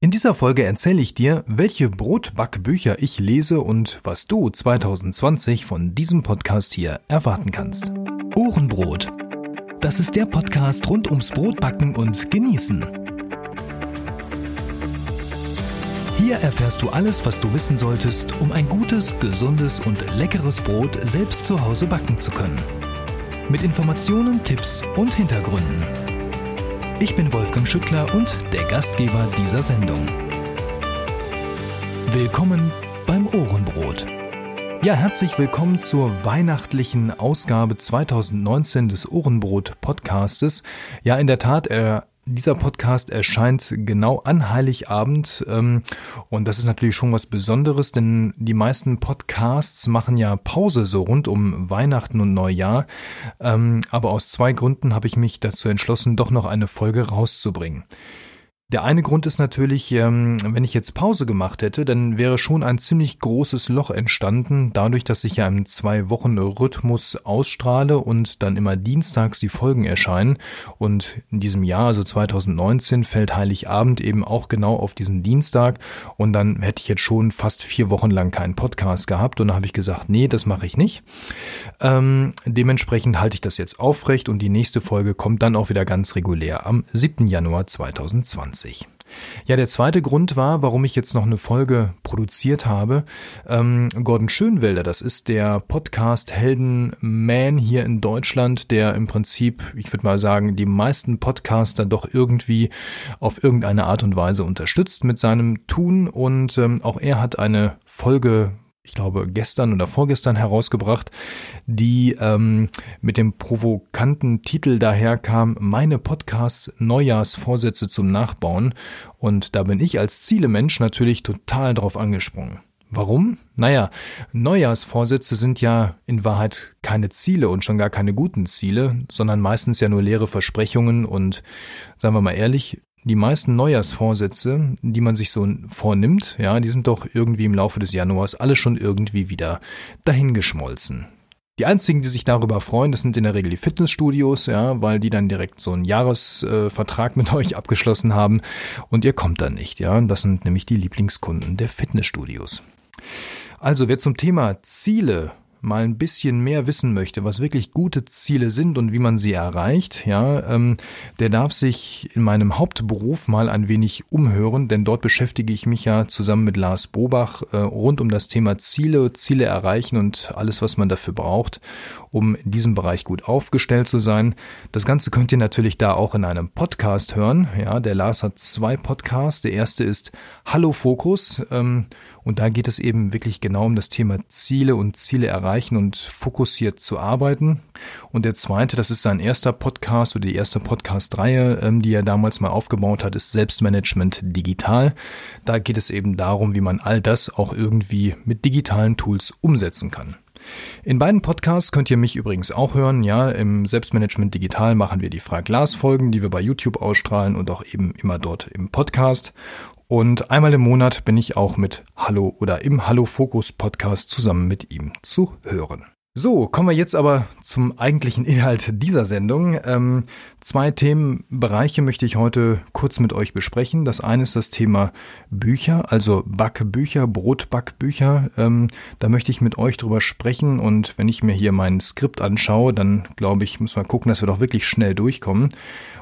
In dieser Folge erzähle ich dir, welche Brotbackbücher ich lese und was du 2020 von diesem Podcast hier erwarten kannst. Ohrenbrot. Das ist der Podcast rund ums Brotbacken und Genießen. Hier erfährst du alles, was du wissen solltest, um ein gutes, gesundes und leckeres Brot selbst zu Hause backen zu können. Mit Informationen, Tipps und Hintergründen. Ich bin Wolfgang Schüttler und der Gastgeber dieser Sendung. Willkommen beim Ohrenbrot. Ja, herzlich willkommen zur weihnachtlichen Ausgabe 2019 des Ohrenbrot Podcastes. Ja, in der Tat, er dieser Podcast erscheint genau an Heiligabend ähm, und das ist natürlich schon was Besonderes, denn die meisten Podcasts machen ja Pause so rund um Weihnachten und Neujahr. Ähm, aber aus zwei Gründen habe ich mich dazu entschlossen, doch noch eine Folge rauszubringen. Der eine Grund ist natürlich, ähm, wenn ich jetzt Pause gemacht hätte, dann wäre schon ein ziemlich großes Loch entstanden, dadurch, dass ich ja im zwei Wochen Rhythmus ausstrahle und dann immer dienstags die Folgen erscheinen. Und in diesem Jahr, also 2019, fällt Heiligabend eben auch genau auf diesen Dienstag. Und dann hätte ich jetzt schon fast vier Wochen lang keinen Podcast gehabt. Und da habe ich gesagt, nee, das mache ich nicht. Ähm, dementsprechend halte ich das jetzt aufrecht und die nächste Folge kommt dann auch wieder ganz regulär am 7. Januar 2020. 2020. Ja, der zweite Grund war, warum ich jetzt noch eine Folge produziert habe. Ähm, Gordon Schönwelder, das ist der Podcast Helden Man hier in Deutschland, der im Prinzip, ich würde mal sagen, die meisten Podcaster doch irgendwie auf irgendeine Art und Weise unterstützt mit seinem Tun und ähm, auch er hat eine Folge ich glaube, gestern oder vorgestern herausgebracht, die ähm, mit dem provokanten Titel daherkam, meine Podcasts Neujahrsvorsätze zum Nachbauen. Und da bin ich als Zielemensch natürlich total drauf angesprungen. Warum? Naja, Neujahrsvorsätze sind ja in Wahrheit keine Ziele und schon gar keine guten Ziele, sondern meistens ja nur leere Versprechungen und, sagen wir mal ehrlich, die meisten Neujahrsvorsätze, die man sich so vornimmt, ja, die sind doch irgendwie im Laufe des Januars alle schon irgendwie wieder dahingeschmolzen. Die einzigen, die sich darüber freuen, das sind in der Regel die Fitnessstudios, ja, weil die dann direkt so einen Jahresvertrag mit euch abgeschlossen haben und ihr kommt dann nicht, ja. Das sind nämlich die Lieblingskunden der Fitnessstudios. Also, wer zum Thema Ziele mal ein bisschen mehr wissen möchte, was wirklich gute Ziele sind und wie man sie erreicht, ja, ähm, der darf sich in meinem Hauptberuf mal ein wenig umhören, denn dort beschäftige ich mich ja zusammen mit Lars Bobach äh, rund um das Thema Ziele, Ziele erreichen und alles, was man dafür braucht, um in diesem Bereich gut aufgestellt zu sein. Das Ganze könnt ihr natürlich da auch in einem Podcast hören. Ja, der Lars hat zwei Podcasts. Der erste ist Hallo Fokus. Ähm, und da geht es eben wirklich genau um das Thema Ziele und Ziele erreichen und fokussiert zu arbeiten. Und der zweite, das ist sein erster Podcast oder die erste Podcast-Reihe, ähm, die er damals mal aufgebaut hat, ist Selbstmanagement digital. Da geht es eben darum, wie man all das auch irgendwie mit digitalen Tools umsetzen kann. In beiden Podcasts könnt ihr mich übrigens auch hören. Ja, im Selbstmanagement Digital machen wir die Frag-Glas-Folgen, die wir bei YouTube ausstrahlen und auch eben immer dort im Podcast. Und einmal im Monat bin ich auch mit Hallo oder im Hallo Fokus Podcast zusammen mit ihm zu hören. So, kommen wir jetzt aber zum eigentlichen Inhalt dieser Sendung. Ähm, zwei Themenbereiche möchte ich heute kurz mit euch besprechen. Das eine ist das Thema Bücher, also Backbücher, Brotbackbücher. Ähm, da möchte ich mit euch drüber sprechen und wenn ich mir hier mein Skript anschaue, dann glaube ich, muss man gucken, dass wir doch wirklich schnell durchkommen.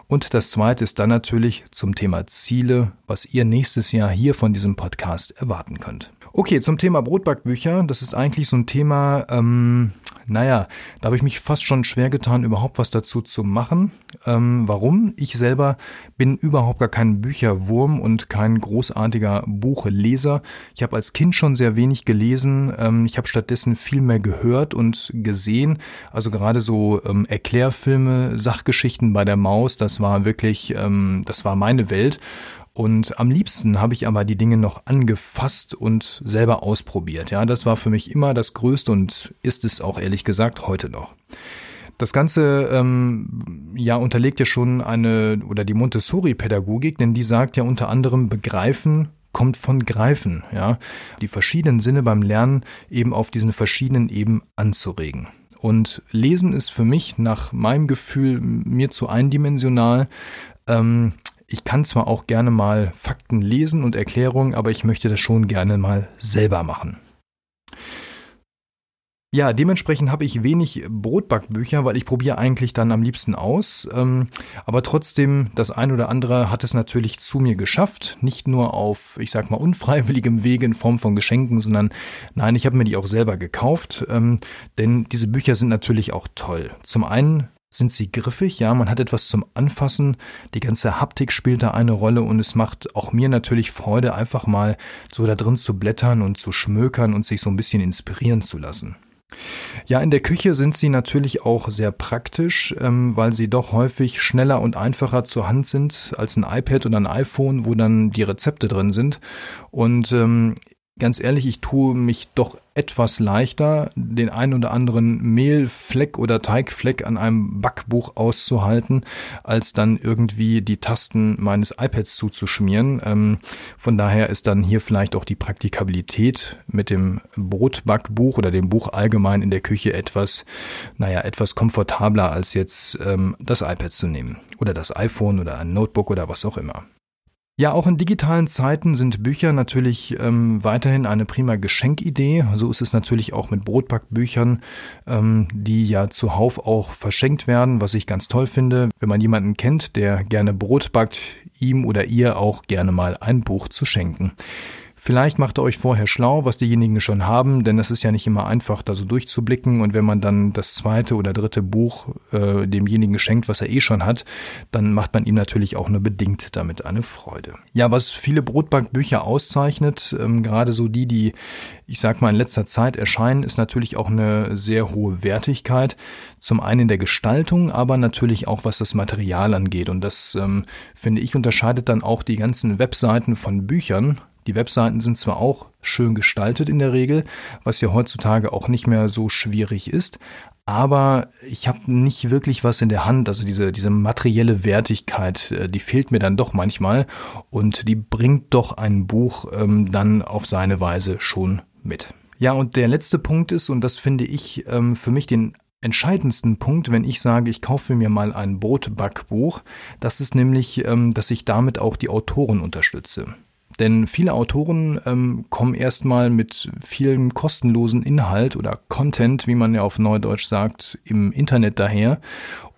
Und das zweite ist dann natürlich zum Thema Ziele, was ihr nächstes Jahr hier von diesem Podcast erwarten könnt. Okay, zum Thema Brotbackbücher. Das ist eigentlich so ein Thema, ähm, naja, da habe ich mich fast schon schwer getan, überhaupt was dazu zu machen. Ähm, warum? Ich selber bin überhaupt gar kein Bücherwurm und kein großartiger Buchleser. Ich habe als Kind schon sehr wenig gelesen. Ähm, ich habe stattdessen viel mehr gehört und gesehen. Also gerade so ähm, Erklärfilme, Sachgeschichten bei der Maus, das war wirklich, ähm, das war meine Welt. Und am liebsten habe ich aber die Dinge noch angefasst und selber ausprobiert. Ja, das war für mich immer das Größte und ist es auch ehrlich gesagt heute noch. Das Ganze ähm, ja unterlegt ja schon eine oder die Montessori-Pädagogik, denn die sagt ja unter anderem begreifen kommt von greifen, ja, die verschiedenen Sinne beim Lernen eben auf diesen verschiedenen Eben anzuregen. Und Lesen ist für mich nach meinem Gefühl mir zu eindimensional. Ähm, ich kann zwar auch gerne mal Fakten lesen und Erklärungen, aber ich möchte das schon gerne mal selber machen. Ja, dementsprechend habe ich wenig Brotbackbücher, weil ich probiere eigentlich dann am liebsten aus. Ähm, aber trotzdem, das ein oder andere hat es natürlich zu mir geschafft. Nicht nur auf, ich sag mal, unfreiwilligem Wege in Form von Geschenken, sondern nein, ich habe mir die auch selber gekauft. Ähm, denn diese Bücher sind natürlich auch toll. Zum einen sind sie griffig, ja, man hat etwas zum Anfassen, die ganze Haptik spielt da eine Rolle und es macht auch mir natürlich Freude, einfach mal so da drin zu blättern und zu schmökern und sich so ein bisschen inspirieren zu lassen. Ja, in der Küche sind sie natürlich auch sehr praktisch, ähm, weil sie doch häufig schneller und einfacher zur Hand sind als ein iPad oder ein iPhone, wo dann die Rezepte drin sind. Und ähm, ganz ehrlich, ich tue mich doch etwas leichter, den einen oder anderen Mehlfleck oder Teigfleck an einem Backbuch auszuhalten, als dann irgendwie die Tasten meines iPads zuzuschmieren. Ähm, von daher ist dann hier vielleicht auch die Praktikabilität mit dem Brotbackbuch oder dem Buch allgemein in der Küche etwas, naja, etwas komfortabler als jetzt ähm, das iPad zu nehmen oder das iPhone oder ein Notebook oder was auch immer. Ja, auch in digitalen Zeiten sind Bücher natürlich ähm, weiterhin eine prima Geschenkidee. So ist es natürlich auch mit Brotbackbüchern, ähm, die ja zuhauf auch verschenkt werden, was ich ganz toll finde. Wenn man jemanden kennt, der gerne Brot backt, ihm oder ihr auch gerne mal ein Buch zu schenken. Vielleicht macht ihr euch vorher schlau, was diejenigen schon haben, denn es ist ja nicht immer einfach, da so durchzublicken. Und wenn man dann das zweite oder dritte Buch äh, demjenigen geschenkt, was er eh schon hat, dann macht man ihm natürlich auch nur bedingt damit eine Freude. Ja, was viele Brotbackbücher auszeichnet, ähm, gerade so die, die ich sag mal in letzter Zeit erscheinen, ist natürlich auch eine sehr hohe Wertigkeit. Zum einen in der Gestaltung, aber natürlich auch was das Material angeht. Und das ähm, finde ich unterscheidet dann auch die ganzen Webseiten von Büchern die Webseiten sind zwar auch schön gestaltet in der Regel, was ja heutzutage auch nicht mehr so schwierig ist, aber ich habe nicht wirklich was in der Hand. Also diese, diese materielle Wertigkeit, äh, die fehlt mir dann doch manchmal und die bringt doch ein Buch ähm, dann auf seine Weise schon mit. Ja, und der letzte Punkt ist, und das finde ich ähm, für mich den entscheidendsten Punkt, wenn ich sage, ich kaufe mir mal ein Brotbackbuch, das ist nämlich, ähm, dass ich damit auch die Autoren unterstütze. Denn viele Autoren ähm, kommen erstmal mit vielem kostenlosen Inhalt oder Content, wie man ja auf Neudeutsch sagt, im Internet daher.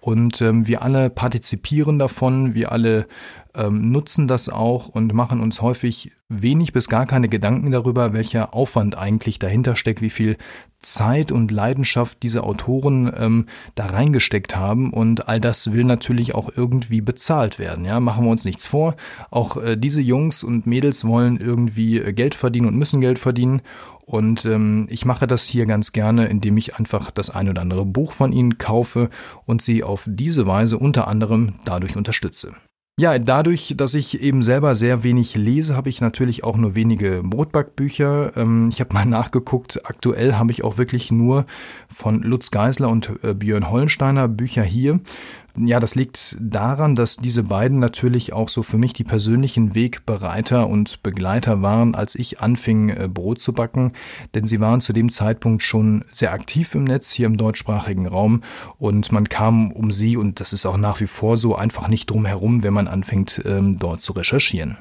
Und ähm, wir alle partizipieren davon, wir alle ähm, nutzen das auch und machen uns häufig wenig bis gar keine Gedanken darüber, welcher Aufwand eigentlich dahinter steckt, wie viel Zeit und Leidenschaft diese Autoren ähm, da reingesteckt haben und all das will natürlich auch irgendwie bezahlt werden. Ja, machen wir uns nichts vor. Auch äh, diese Jungs und Mädels wollen irgendwie äh, Geld verdienen und müssen Geld verdienen und ähm, ich mache das hier ganz gerne, indem ich einfach das ein oder andere Buch von ihnen kaufe und sie auf diese Weise unter anderem dadurch unterstütze. Ja, dadurch, dass ich eben selber sehr wenig lese, habe ich natürlich auch nur wenige Brotbackbücher. Ähm, ich habe mal nachgeguckt, aktuell habe ich auch wirklich nur von Lutz Geisler und äh, Björn Hollensteiner Bücher hier. Ja, das liegt daran, dass diese beiden natürlich auch so für mich die persönlichen Wegbereiter und Begleiter waren, als ich anfing, äh, Brot zu backen. Denn sie waren zu dem Zeitpunkt schon sehr aktiv im Netz hier im deutschsprachigen Raum und man kam um sie, und das ist auch nach wie vor so, einfach nicht drum herum, wenn man anfängt, ähm, dort zu recherchieren.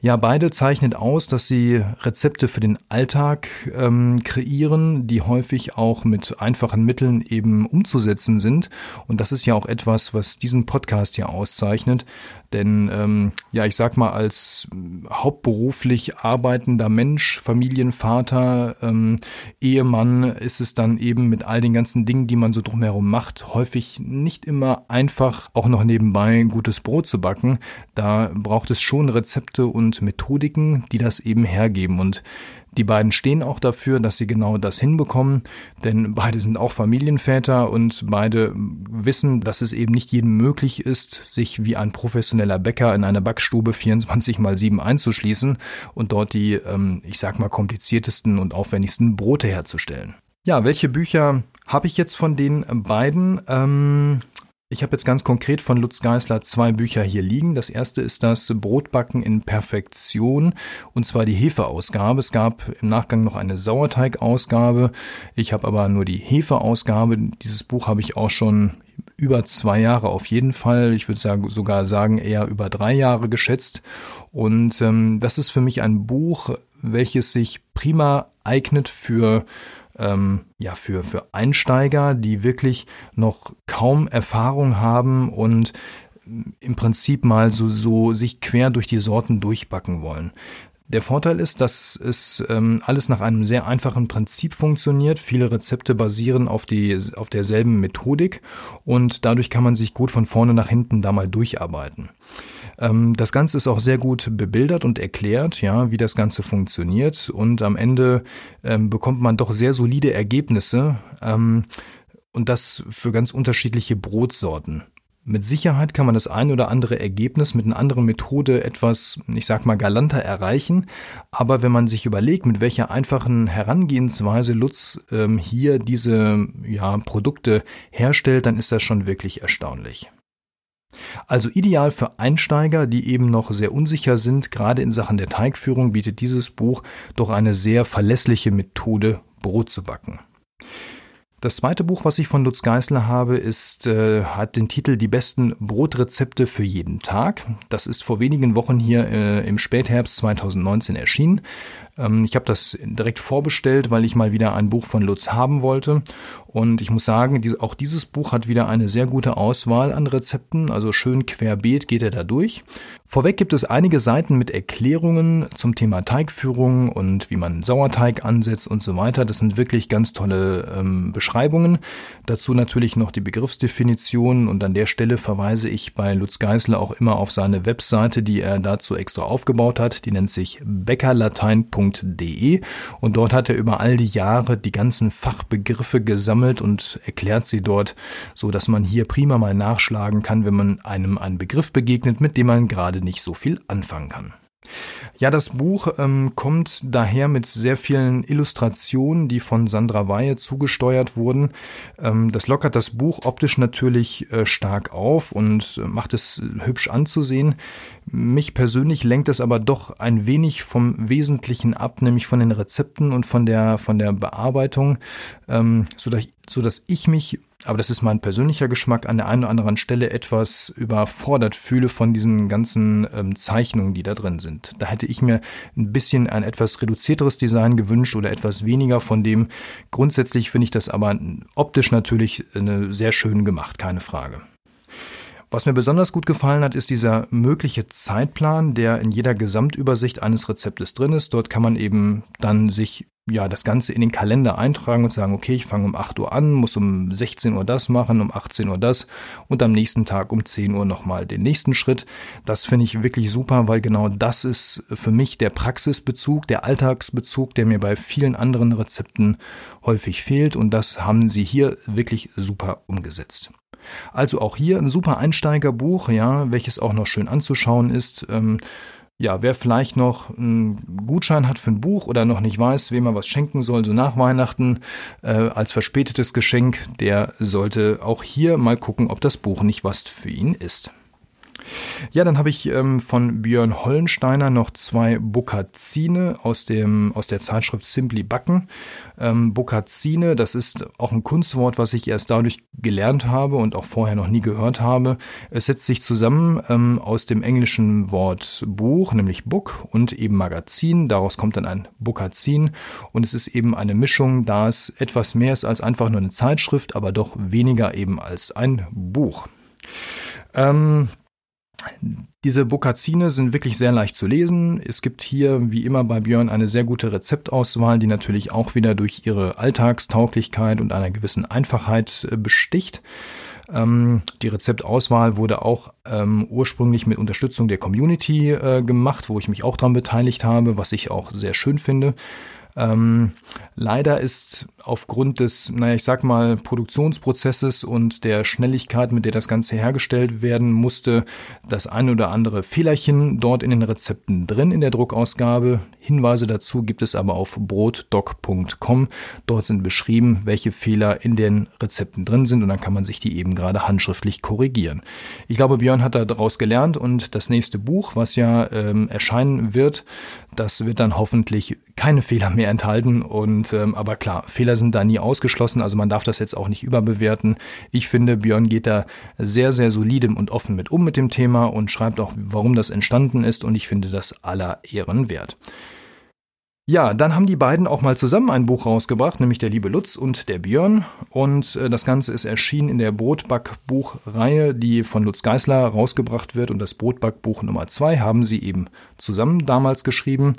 Ja, beide zeichnet aus, dass sie Rezepte für den Alltag ähm, kreieren, die häufig auch mit einfachen Mitteln eben umzusetzen sind. Und das ist ja auch etwas, was diesen Podcast hier auszeichnet. Denn ähm, ja, ich sag mal, als hauptberuflich arbeitender Mensch, Familienvater, ähm, Ehemann ist es dann eben mit all den ganzen Dingen, die man so drumherum macht, häufig nicht immer einfach auch noch nebenbei gutes Brot zu backen. Da braucht es schon Rezepte und Methodiken, die das eben hergeben. Und die beiden stehen auch dafür, dass sie genau das hinbekommen, denn beide sind auch Familienväter und beide wissen, dass es eben nicht jedem möglich ist, sich wie ein professioneller Bäcker in einer Backstube 24 mal 7 einzuschließen und dort die, ähm, ich sag mal, kompliziertesten und aufwendigsten Brote herzustellen. Ja, welche Bücher habe ich jetzt von den beiden? Ähm, ich habe jetzt ganz konkret von Lutz Geisler zwei Bücher hier liegen. Das erste ist das Brotbacken in Perfektion und zwar die Hefeausgabe. Es gab im Nachgang noch eine Sauerteigausgabe. Ich habe aber nur die Hefeausgabe. Dieses Buch habe ich auch schon über zwei Jahre auf jeden Fall. Ich würde sagen, sogar sagen eher über drei Jahre geschätzt. Und ähm, das ist für mich ein Buch, welches sich prima eignet für ähm, ja für für Einsteiger, die wirklich noch kaum Erfahrung haben und im Prinzip mal so, so sich quer durch die Sorten durchbacken wollen. Der Vorteil ist, dass es ähm, alles nach einem sehr einfachen Prinzip funktioniert. Viele Rezepte basieren auf, die, auf derselben Methodik und dadurch kann man sich gut von vorne nach hinten da mal durcharbeiten. Ähm, das Ganze ist auch sehr gut bebildert und erklärt, ja, wie das Ganze funktioniert und am Ende ähm, bekommt man doch sehr solide Ergebnisse ähm, und das für ganz unterschiedliche Brotsorten. Mit Sicherheit kann man das ein oder andere Ergebnis mit einer anderen Methode etwas, ich sag mal, galanter erreichen. Aber wenn man sich überlegt, mit welcher einfachen Herangehensweise Lutz ähm, hier diese ja, Produkte herstellt, dann ist das schon wirklich erstaunlich. Also ideal für Einsteiger, die eben noch sehr unsicher sind, gerade in Sachen der Teigführung bietet dieses Buch doch eine sehr verlässliche Methode, Brot zu backen. Das zweite Buch, was ich von Lutz Geisler habe, ist, äh, hat den Titel Die besten Brotrezepte für jeden Tag. Das ist vor wenigen Wochen hier äh, im Spätherbst 2019 erschienen. Ähm, ich habe das direkt vorbestellt, weil ich mal wieder ein Buch von Lutz haben wollte. Und ich muss sagen, auch dieses Buch hat wieder eine sehr gute Auswahl an Rezepten, also schön querbeet geht er da durch. Vorweg gibt es einige Seiten mit Erklärungen zum Thema Teigführung und wie man Sauerteig ansetzt und so weiter. Das sind wirklich ganz tolle ähm, Beschreibungen. Dazu natürlich noch die Begriffsdefinitionen und an der Stelle verweise ich bei Lutz Geisler auch immer auf seine Webseite, die er dazu extra aufgebaut hat. Die nennt sich beckerlatein.de www.eckhart.de und dort hat er über all die Jahre die ganzen Fachbegriffe gesammelt und erklärt sie dort, so dass man hier prima mal nachschlagen kann, wenn man einem einen Begriff begegnet, mit dem man gerade nicht so viel anfangen kann. Ja, das Buch ähm, kommt daher mit sehr vielen Illustrationen, die von Sandra Weihe zugesteuert wurden. Ähm, das lockert das Buch optisch natürlich äh, stark auf und äh, macht es hübsch anzusehen. Mich persönlich lenkt es aber doch ein wenig vom Wesentlichen ab, nämlich von den Rezepten und von der, von der Bearbeitung, ähm, so dass, so dass ich mich aber das ist mein persönlicher Geschmack, an der einen oder anderen Stelle etwas überfordert fühle von diesen ganzen ähm, Zeichnungen, die da drin sind. Da hätte ich mir ein bisschen ein etwas reduzierteres Design gewünscht oder etwas weniger von dem. Grundsätzlich finde ich das aber optisch natürlich äh, sehr schön gemacht, keine Frage. Was mir besonders gut gefallen hat, ist dieser mögliche Zeitplan, der in jeder Gesamtübersicht eines Rezeptes drin ist. Dort kann man eben dann sich ja das Ganze in den Kalender eintragen und sagen, okay, ich fange um 8 Uhr an, muss um 16 Uhr das machen, um 18 Uhr das und am nächsten Tag um 10 Uhr nochmal den nächsten Schritt. Das finde ich wirklich super, weil genau das ist für mich der Praxisbezug, der Alltagsbezug, der mir bei vielen anderen Rezepten häufig fehlt und das haben sie hier wirklich super umgesetzt. Also auch hier ein super Einsteigerbuch, ja, welches auch noch schön anzuschauen ist. Ähm, ja, wer vielleicht noch einen Gutschein hat für ein Buch oder noch nicht weiß, wem er was schenken soll, so nach Weihnachten äh, als verspätetes Geschenk, der sollte auch hier mal gucken, ob das Buch nicht was für ihn ist. Ja, dann habe ich ähm, von Björn Hollensteiner noch zwei Bokazine aus, dem, aus der Zeitschrift Simply Backen. Ähm, Bokazine, das ist auch ein Kunstwort, was ich erst dadurch gelernt habe und auch vorher noch nie gehört habe. Es setzt sich zusammen ähm, aus dem englischen Wort Buch, nämlich Book und eben Magazin. Daraus kommt dann ein Bokazin und es ist eben eine Mischung, da es etwas mehr ist als einfach nur eine Zeitschrift, aber doch weniger eben als ein Buch. Ähm, diese Bokazine sind wirklich sehr leicht zu lesen. Es gibt hier, wie immer bei Björn, eine sehr gute Rezeptauswahl, die natürlich auch wieder durch ihre Alltagstauglichkeit und einer gewissen Einfachheit äh, besticht. Ähm, die Rezeptauswahl wurde auch ähm, ursprünglich mit Unterstützung der Community äh, gemacht, wo ich mich auch daran beteiligt habe, was ich auch sehr schön finde. Ähm, leider ist aufgrund des, naja, ich sag mal, Produktionsprozesses und der Schnelligkeit, mit der das Ganze hergestellt werden musste, das ein oder andere Fehlerchen dort in den Rezepten drin in der Druckausgabe. Hinweise dazu gibt es aber auf brotdoc.com. Dort sind beschrieben, welche Fehler in den Rezepten drin sind und dann kann man sich die eben gerade handschriftlich korrigieren. Ich glaube, Björn hat daraus gelernt und das nächste Buch, was ja ähm, erscheinen wird, das wird dann hoffentlich keine Fehler mehr enthalten. Und ähm, aber klar, Fehler sind da nie ausgeschlossen, also man darf das jetzt auch nicht überbewerten. Ich finde, Björn geht da sehr, sehr solide und offen mit um mit dem Thema und schreibt auch, warum das entstanden ist, und ich finde das aller Ehren wert. Ja, dann haben die beiden auch mal zusammen ein Buch rausgebracht, nämlich der liebe Lutz und der Björn. Und äh, das Ganze ist erschienen in der Brotbackbuchreihe, die von Lutz Geisler rausgebracht wird. Und das Brotbackbuch Nummer zwei haben sie eben zusammen damals geschrieben.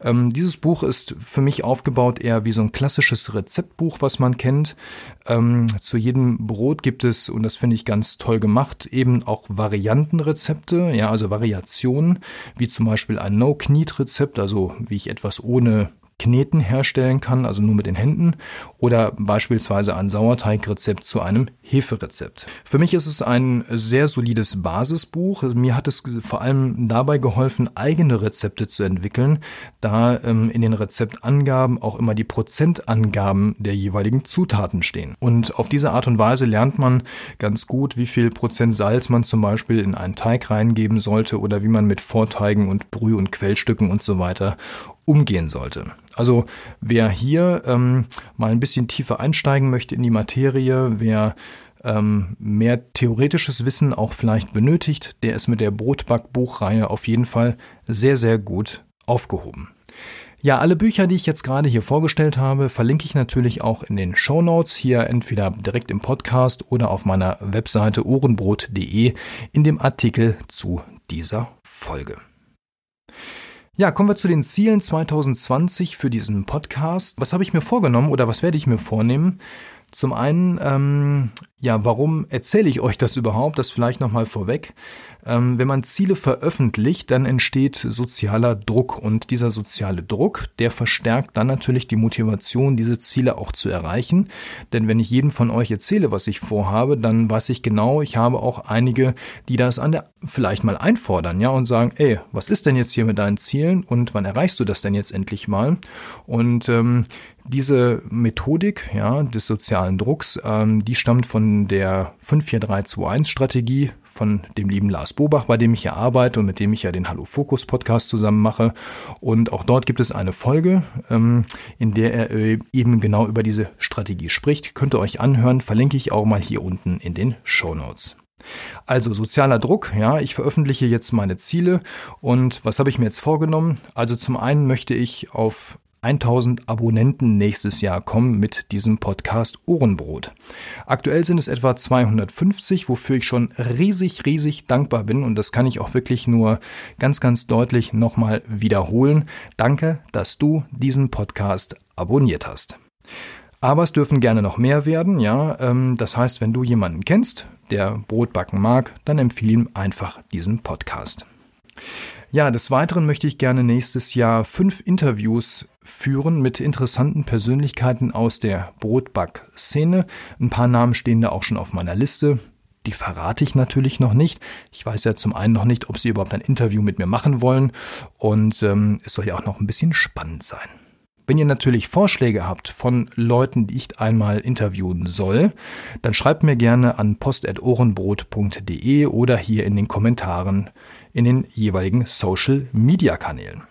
Ähm, dieses Buch ist für mich aufgebaut eher wie so ein klassisches Rezeptbuch, was man kennt. Ähm, zu jedem Brot gibt es, und das finde ich ganz toll gemacht, eben auch Variantenrezepte, ja, also Variationen, wie zum Beispiel ein No-Knead-Rezept, also wie ich etwas ohne ohne Kneten herstellen kann, also nur mit den Händen, oder beispielsweise ein Sauerteigrezept zu einem Heferezept. Für mich ist es ein sehr solides Basisbuch. Mir hat es vor allem dabei geholfen, eigene Rezepte zu entwickeln, da ähm, in den Rezeptangaben auch immer die Prozentangaben der jeweiligen Zutaten stehen. Und auf diese Art und Weise lernt man ganz gut, wie viel Prozent Salz man zum Beispiel in einen Teig reingeben sollte oder wie man mit Vorteigen und Brüh- und Quellstücken und so weiter umgehen sollte. Also wer hier ähm, mal ein bisschen tiefer einsteigen möchte in die Materie, wer ähm, mehr theoretisches Wissen auch vielleicht benötigt, der ist mit der Brotbackbuchreihe auf jeden Fall sehr, sehr gut aufgehoben. Ja, alle Bücher, die ich jetzt gerade hier vorgestellt habe, verlinke ich natürlich auch in den Show Notes hier entweder direkt im Podcast oder auf meiner Webseite ohrenbrot.de in dem Artikel zu dieser Folge. Ja, kommen wir zu den Zielen 2020 für diesen Podcast. Was habe ich mir vorgenommen oder was werde ich mir vornehmen? Zum einen, ähm, ja, warum erzähle ich euch das überhaupt? Das vielleicht nochmal vorweg. Ähm, wenn man Ziele veröffentlicht, dann entsteht sozialer Druck und dieser soziale Druck, der verstärkt dann natürlich die Motivation, diese Ziele auch zu erreichen. Denn wenn ich jedem von euch erzähle, was ich vorhabe, dann weiß ich genau, ich habe auch einige, die das an der vielleicht mal einfordern, ja, und sagen, ey, was ist denn jetzt hier mit deinen Zielen und wann erreichst du das denn jetzt endlich mal? Und ähm, diese Methodik ja, des sozialen Drucks, ähm, die stammt von der 54321-Strategie von dem lieben Lars Bobach, bei dem ich hier arbeite und mit dem ich ja den Hallo Fokus Podcast zusammen mache. Und auch dort gibt es eine Folge, ähm, in der er äh, eben genau über diese Strategie spricht. Könnt ihr euch anhören, verlinke ich auch mal hier unten in den Show Notes. Also sozialer Druck, ja, ich veröffentliche jetzt meine Ziele und was habe ich mir jetzt vorgenommen? Also zum einen möchte ich auf 1000 Abonnenten nächstes Jahr kommen mit diesem Podcast Ohrenbrot. Aktuell sind es etwa 250, wofür ich schon riesig, riesig dankbar bin und das kann ich auch wirklich nur ganz, ganz deutlich nochmal wiederholen. Danke, dass du diesen Podcast abonniert hast. Aber es dürfen gerne noch mehr werden, ja. Ähm, das heißt, wenn du jemanden kennst, der Brot backen mag, dann empfehle ihm einfach diesen Podcast. Ja, des Weiteren möchte ich gerne nächstes Jahr fünf Interviews führen mit interessanten Persönlichkeiten aus der Brotback-Szene. Ein paar Namen stehen da auch schon auf meiner Liste. Die verrate ich natürlich noch nicht. Ich weiß ja zum einen noch nicht, ob sie überhaupt ein Interview mit mir machen wollen. Und ähm, es soll ja auch noch ein bisschen spannend sein. Wenn ihr natürlich Vorschläge habt von Leuten, die ich einmal interviewen soll, dann schreibt mir gerne an post.ohrenbrot.de oder hier in den Kommentaren in den jeweiligen Social-Media-Kanälen.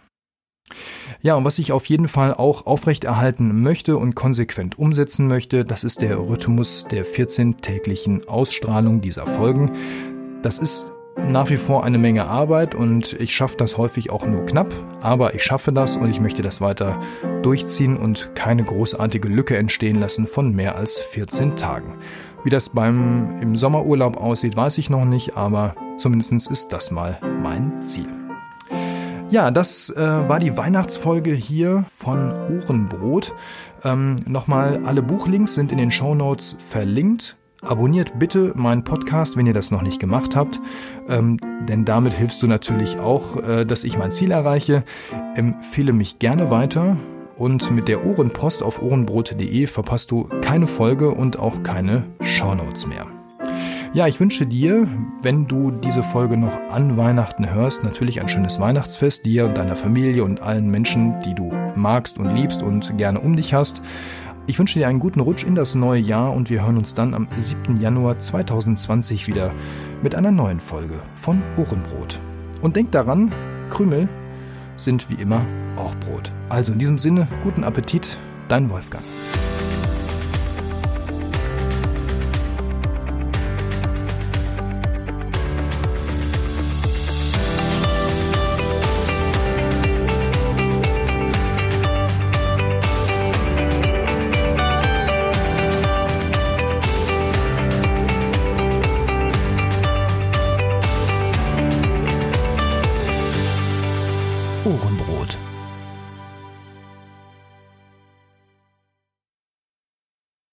Ja, und was ich auf jeden Fall auch aufrechterhalten möchte und konsequent umsetzen möchte, das ist der Rhythmus der 14-täglichen Ausstrahlung dieser Folgen. Das ist nach wie vor eine Menge Arbeit und ich schaffe das häufig auch nur knapp, aber ich schaffe das und ich möchte das weiter durchziehen und keine großartige Lücke entstehen lassen von mehr als 14 Tagen. Wie das beim im Sommerurlaub aussieht, weiß ich noch nicht, aber zumindest ist das mal mein Ziel. Ja, das äh, war die Weihnachtsfolge hier von Ohrenbrot. Ähm, Nochmal, alle Buchlinks sind in den Show Notes verlinkt. Abonniert bitte meinen Podcast, wenn ihr das noch nicht gemacht habt, ähm, denn damit hilfst du natürlich auch, äh, dass ich mein Ziel erreiche. Empfehle mich gerne weiter und mit der Ohrenpost auf ohrenbrot.de verpasst du keine Folge und auch keine Shownotes mehr. Ja, ich wünsche dir, wenn du diese Folge noch an Weihnachten hörst, natürlich ein schönes Weihnachtsfest dir und deiner Familie und allen Menschen, die du magst und liebst und gerne um dich hast. Ich wünsche dir einen guten Rutsch in das neue Jahr und wir hören uns dann am 7. Januar 2020 wieder mit einer neuen Folge von Ohrenbrot. Und denk daran, Krümel sind wie immer auch Brot. Also in diesem Sinne, guten Appetit, dein Wolfgang.